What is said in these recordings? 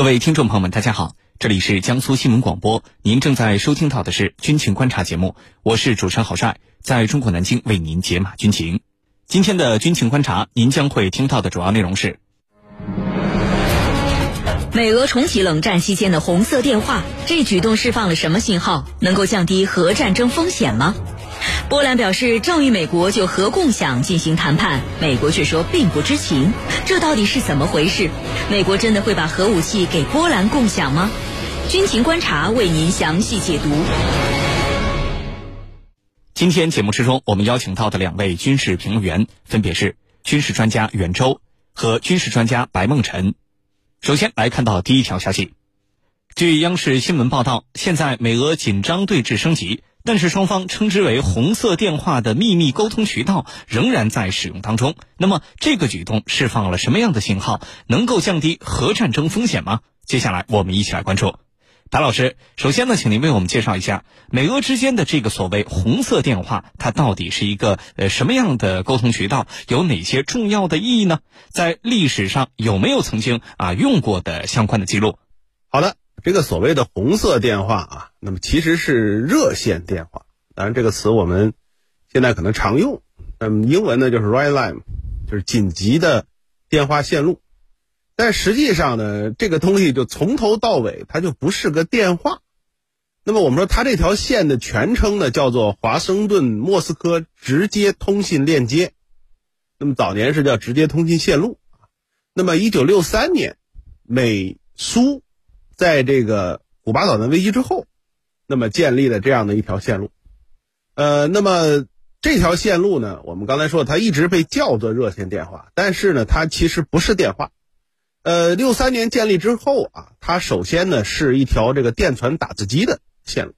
各位听众朋友们，大家好，这里是江苏新闻广播，您正在收听到的是军情观察节目，我是主持人郝帅，在中国南京为您解码军情。今天的军情观察，您将会听到的主要内容是：美俄重启冷战期间的红色电话，这举动释放了什么信号？能够降低核战争风险吗？波兰表示正与美国就核共享进行谈判，美国却说并不知情，这到底是怎么回事？美国真的会把核武器给波兰共享吗？军情观察为您详细解读。今天节目之中，我们邀请到的两位军事评论员分别是军事专家袁周和军事专家白梦辰。首先来看到第一条消息，据央视新闻报道，现在美俄紧张对峙升级。但是双方称之为“红色电话”的秘密沟通渠道仍然在使用当中。那么这个举动释放了什么样的信号？能够降低核战争风险吗？接下来我们一起来关注。白老师，首先呢，请您为我们介绍一下美俄之间的这个所谓“红色电话”，它到底是一个呃什么样的沟通渠道？有哪些重要的意义呢？在历史上有没有曾经啊用过的相关的记录？好的。这个所谓的红色电话啊，那么其实是热线电话。当然，这个词我们现在可能常用。那么英文呢就是 red line，就是紧急的电话线路。但实际上呢，这个东西就从头到尾它就不是个电话。那么我们说它这条线的全称呢叫做华盛顿莫斯科直接通信链接。那么早年是叫直接通信线路那么一九六三年，美苏。在这个古巴导弹危机之后，那么建立了这样的一条线路，呃，那么这条线路呢，我们刚才说它一直被叫做热线电话，但是呢，它其实不是电话。呃，六三年建立之后啊，它首先呢是一条这个电传打字机的线路，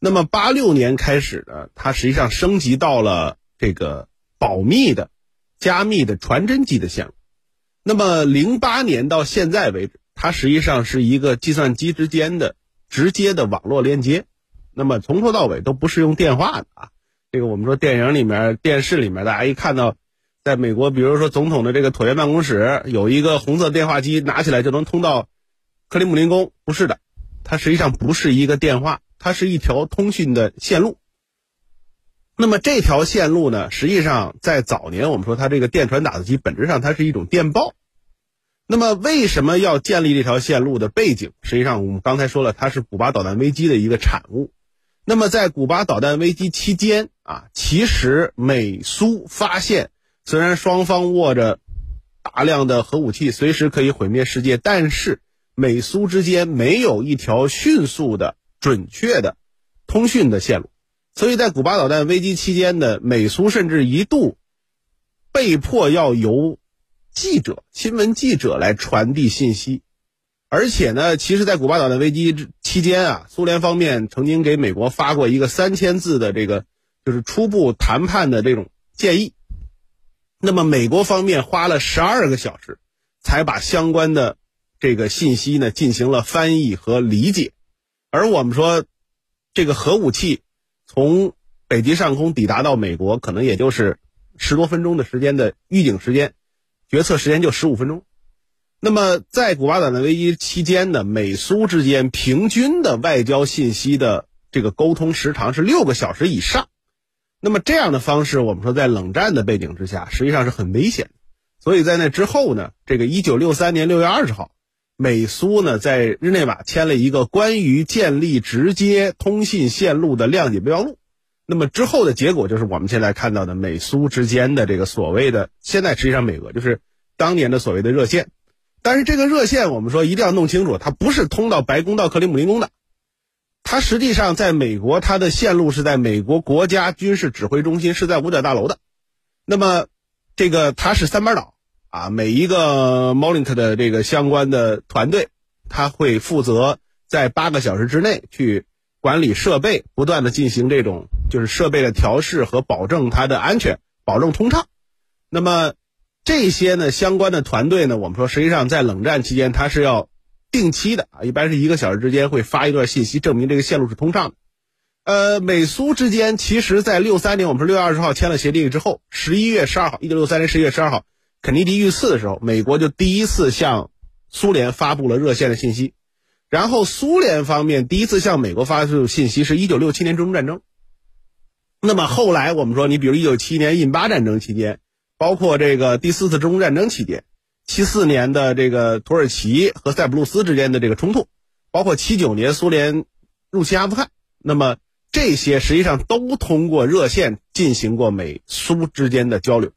那么八六年开始呢，它实际上升级到了这个保密的、加密的传真机的线路，那么零八年到现在为止。它实际上是一个计算机之间的直接的网络连接，那么从头到尾都不是用电话的啊。这个我们说电影里面、电视里面，大家一看到，在美国，比如说总统的这个椭圆办公室有一个红色电话机，拿起来就能通到克里姆林宫，不是的，它实际上不是一个电话，它是一条通讯的线路。那么这条线路呢，实际上在早年我们说它这个电传打字机本质上它是一种电报。那么为什么要建立这条线路的背景？实际上我们刚才说了，它是古巴导弹危机的一个产物。那么在古巴导弹危机期间啊，其实美苏发现，虽然双方握着大量的核武器，随时可以毁灭世界，但是美苏之间没有一条迅速的、准确的通讯的线路。所以在古巴导弹危机期间呢，美苏甚至一度被迫要由记者、新闻记者来传递信息，而且呢，其实，在古巴导弹危机期间啊，苏联方面曾经给美国发过一个三千字的这个，就是初步谈判的这种建议。那么，美国方面花了十二个小时，才把相关的这个信息呢进行了翻译和理解。而我们说，这个核武器从北极上空抵达到美国，可能也就是十多分钟的时间的预警时间。决策时间就十五分钟，那么在古巴导弹危机期间呢，美苏之间平均的外交信息的这个沟通时长是六个小时以上，那么这样的方式，我们说在冷战的背景之下，实际上是很危险的。所以在那之后呢，这个一九六三年六月二十号，美苏呢在日内瓦签了一个关于建立直接通信线路的谅解备忘录。那么之后的结果就是我们现在看到的美苏之间的这个所谓的，现在实际上美俄就是当年的所谓的热线，但是这个热线我们说一定要弄清楚，它不是通到白宫到克里姆林宫的，它实际上在美国它的线路是在美国国家军事指挥中心，是在五角大楼的。那么这个它是三班倒啊，每一个 Molik 的这个相关的团队，他会负责在八个小时之内去管理设备，不断的进行这种。就是设备的调试和保证它的安全，保证通畅。那么这些呢相关的团队呢，我们说实际上在冷战期间它是要定期的啊，一般是一个小时之间会发一段信息，证明这个线路是通畅的。呃，美苏之间其实，在六三年我们说六月二十号签了协定之后，十一月十二号，一九六三年十一月十二号，肯尼迪遇刺的时候，美国就第一次向苏联发布了热线的信息，然后苏联方面第一次向美国发出信息是一九六七年中东战争。那么后来我们说，你比如一九七一年印巴战争期间，包括这个第四次中东战争期间，七四年的这个土耳其和塞浦路斯之间的这个冲突，包括七九年苏联入侵阿富汗，那么这些实际上都通过热线进行过美苏之间的交流。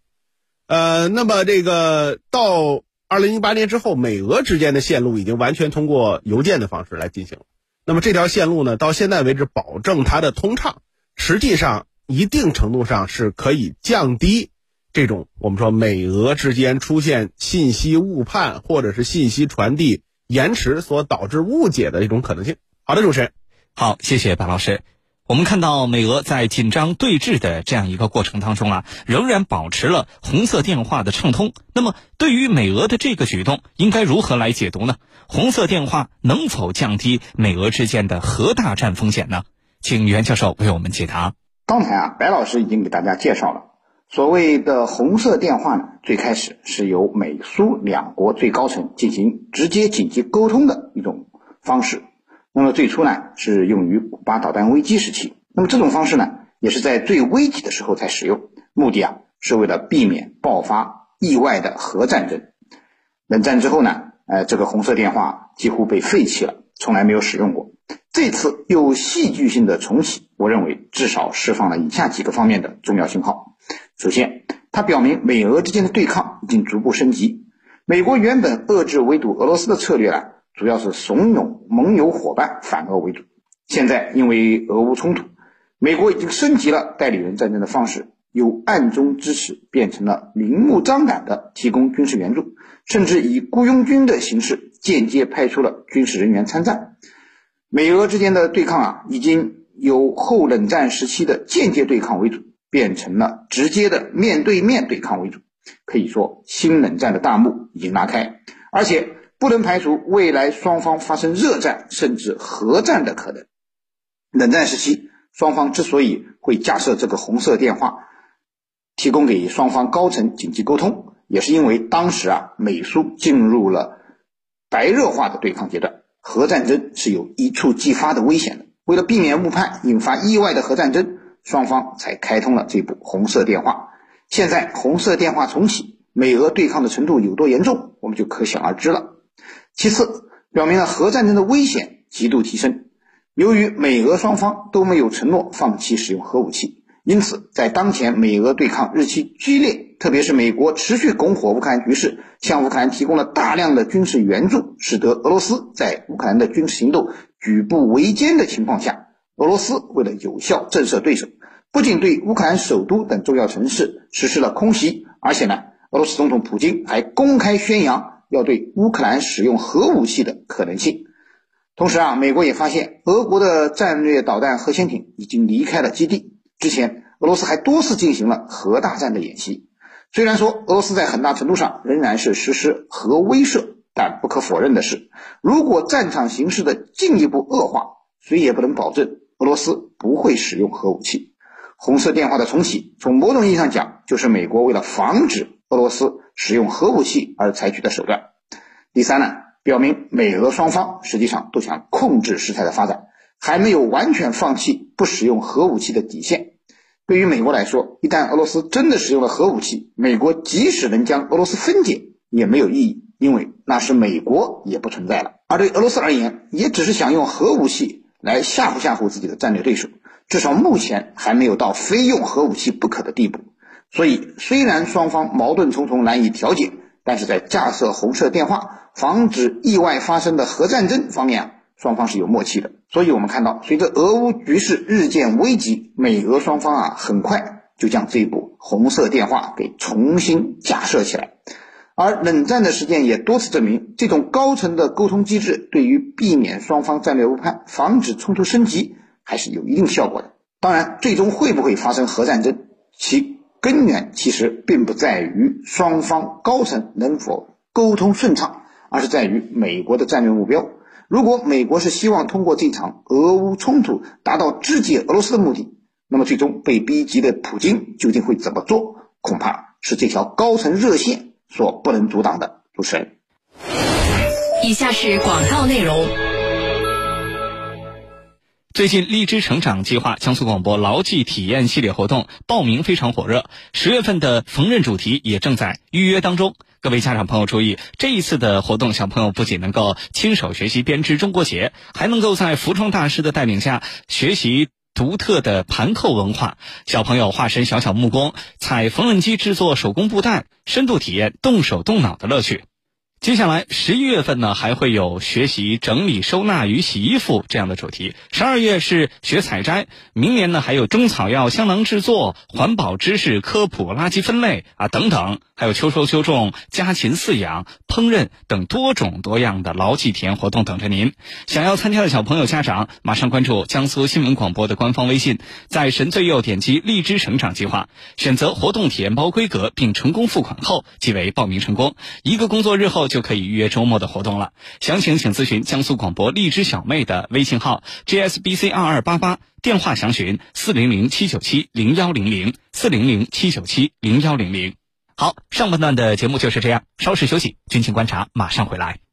呃，那么这个到二零一八年之后，美俄之间的线路已经完全通过邮件的方式来进行了。那么这条线路呢，到现在为止保证它的通畅，实际上一定程度上是可以降低这种我们说美俄之间出现信息误判或者是信息传递延迟所导致误解的一种可能性。好的，主持人，好，谢谢白老师。我们看到美俄在紧张对峙的这样一个过程当中啊，仍然保持了红色电话的畅通。那么，对于美俄的这个举动，应该如何来解读呢？红色电话能否降低美俄之间的核大战风险呢？请袁教授为我们解答。刚才啊，白老师已经给大家介绍了，所谓的红色电话呢，最开始是由美苏两国最高层进行直接紧急沟通的一种方式。那么最初呢，是用于古巴导弹危机时期。那么这种方式呢，也是在最危急的时候才使用，目的啊，是为了避免爆发意外的核战争。冷战之后呢，呃，这个红色电话几乎被废弃了，从来没有使用过。这次又戏剧性的重启，我认为至少释放了以下几个方面的重要信号。首先，它表明美俄之间的对抗已经逐步升级。美国原本遏制围堵俄罗斯的策略呢。主要是怂恿盟友伙伴反俄为主。现在因为俄乌冲突，美国已经升级了代理人战争的方式，由暗中支持变成了明目张胆的提供军事援助，甚至以雇佣军的形式间接派出了军事人员参战。美俄之间的对抗啊，已经由后冷战时期的间接对抗为主，变成了直接的面对面对抗为主。可以说，新冷战的大幕已经拉开，而且。不能排除未来双方发生热战甚至核战的可能。冷战时期，双方之所以会架设这个红色电话，提供给双方高层紧急沟通，也是因为当时啊，美苏进入了白热化的对抗阶段，核战争是有一触即发的危险的。为了避免误判引发意外的核战争，双方才开通了这部红色电话。现在红色电话重启，美俄对抗的程度有多严重，我们就可想而知了。其次，表明了核战争的危险极度提升。由于美俄双方都没有承诺放弃使用核武器，因此在当前美俄对抗日趋剧烈，特别是美国持续拱火乌克兰局势，向乌克兰提供了大量的军事援助，使得俄罗斯在乌克兰的军事行动举步维艰的情况下，俄罗斯为了有效震慑对手，不仅对乌克兰首都等重要城市实施了空袭，而且呢，俄罗斯总统普京还公开宣扬。要对乌克兰使用核武器的可能性。同时啊，美国也发现俄国的战略导弹核潜艇已经离开了基地。之前，俄罗斯还多次进行了核大战的演习。虽然说俄罗斯在很大程度上仍然是实施核威慑，但不可否认的是，如果战场形势的进一步恶化，谁也不能保证俄罗斯不会使用核武器。红色电话的重启，从某种意义上讲，就是美国为了防止俄罗斯。使用核武器而采取的手段。第三呢，表明美俄双方实际上都想控制事态的发展，还没有完全放弃不使用核武器的底线。对于美国来说，一旦俄罗斯真的使用了核武器，美国即使能将俄罗斯分解也没有意义，因为那时美国也不存在了。而对俄罗斯而言，也只是想用核武器来吓唬吓唬自己的战略对手，至少目前还没有到非用核武器不可的地步。所以，虽然双方矛盾重重难以调解，但是在架设红色电话、防止意外发生的核战争方面，双方是有默契的。所以我们看到，随着俄乌局势日渐危急，美俄双方啊，很快就将这部红色电话给重新架设起来。而冷战的实践也多次证明，这种高层的沟通机制对于避免双方战略误判、防止冲突升级还是有一定效果的。当然，最终会不会发生核战争，其。根源其实并不在于双方高层能否沟通顺畅，而是在于美国的战略目标。如果美国是希望通过这场俄乌冲突达到肢解俄罗斯的目的，那么最终被逼急的普京究竟会怎么做？恐怕是这条高层热线所不能阻挡的。主持人，以下是广告内容。最近，荔枝成长计划江苏广播牢记体验系列活动报名非常火热，十月份的缝纫主题也正在预约当中。各位家长朋友注意，这一次的活动，小朋友不仅能够亲手学习编织中国结，还能够在服装大师的带领下学习独特的盘扣文化。小朋友化身小小木工，踩缝纫机制作手工布袋，深度体验动手动脑的乐趣。接下来十一月份呢，还会有学习整理收纳与洗衣服这样的主题。十二月是学采摘，明年呢还有中草药香囊制作、环保知识科普、垃圾分类啊等等，还有秋收秋种、家禽饲养、烹饪等多种多样的牢记体验活动等着您。想要参加的小朋友家长，马上关注江苏新闻广播的官方微信，在神最右点击荔枝成长计划，选择活动体验包规格，并成功付款后，即为报名成功。一个工作日后。就可以预约周末的活动了。详情请咨询江苏广播荔枝小妹的微信号 jsbc 二二八八，电话详询四零零七九七零幺零零四零零七九七零幺零零。好，上半段的节目就是这样，稍事休息，军情观察马上回来。